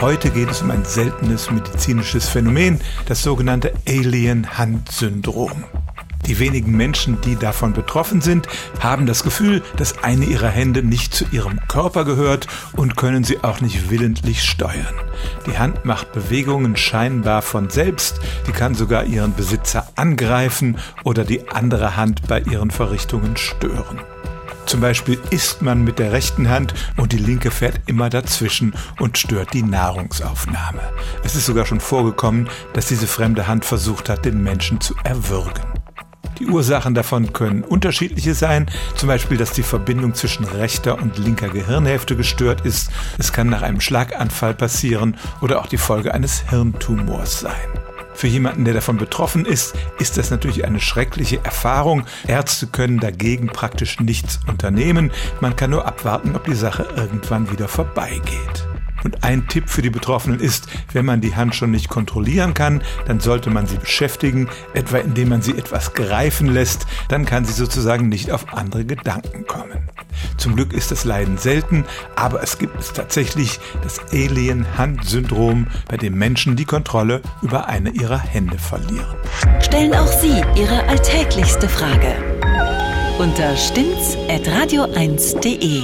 Heute geht es um ein seltenes medizinisches Phänomen, das sogenannte Alien-Hand-Syndrom. Die wenigen Menschen, die davon betroffen sind, haben das Gefühl, dass eine ihrer Hände nicht zu ihrem Körper gehört und können sie auch nicht willentlich steuern. Die Hand macht Bewegungen scheinbar von selbst, die kann sogar ihren Besitzer angreifen oder die andere Hand bei ihren Verrichtungen stören. Zum Beispiel isst man mit der rechten Hand und die linke fährt immer dazwischen und stört die Nahrungsaufnahme. Es ist sogar schon vorgekommen, dass diese fremde Hand versucht hat, den Menschen zu erwürgen. Die Ursachen davon können unterschiedliche sein, zum Beispiel, dass die Verbindung zwischen rechter und linker Gehirnhälfte gestört ist. Es kann nach einem Schlaganfall passieren oder auch die Folge eines Hirntumors sein. Für jemanden, der davon betroffen ist, ist das natürlich eine schreckliche Erfahrung. Ärzte können dagegen praktisch nichts unternehmen. Man kann nur abwarten, ob die Sache irgendwann wieder vorbeigeht. Und ein Tipp für die Betroffenen ist, wenn man die Hand schon nicht kontrollieren kann, dann sollte man sie beschäftigen, etwa indem man sie etwas greifen lässt, dann kann sie sozusagen nicht auf andere Gedanken kommen. Zum Glück ist das Leiden selten, aber es gibt es tatsächlich das Alien-Hand-Syndrom, bei dem Menschen die Kontrolle über eine ihrer Hände verlieren. Stellen auch Sie Ihre alltäglichste Frage unter stimmtz.radio1.de.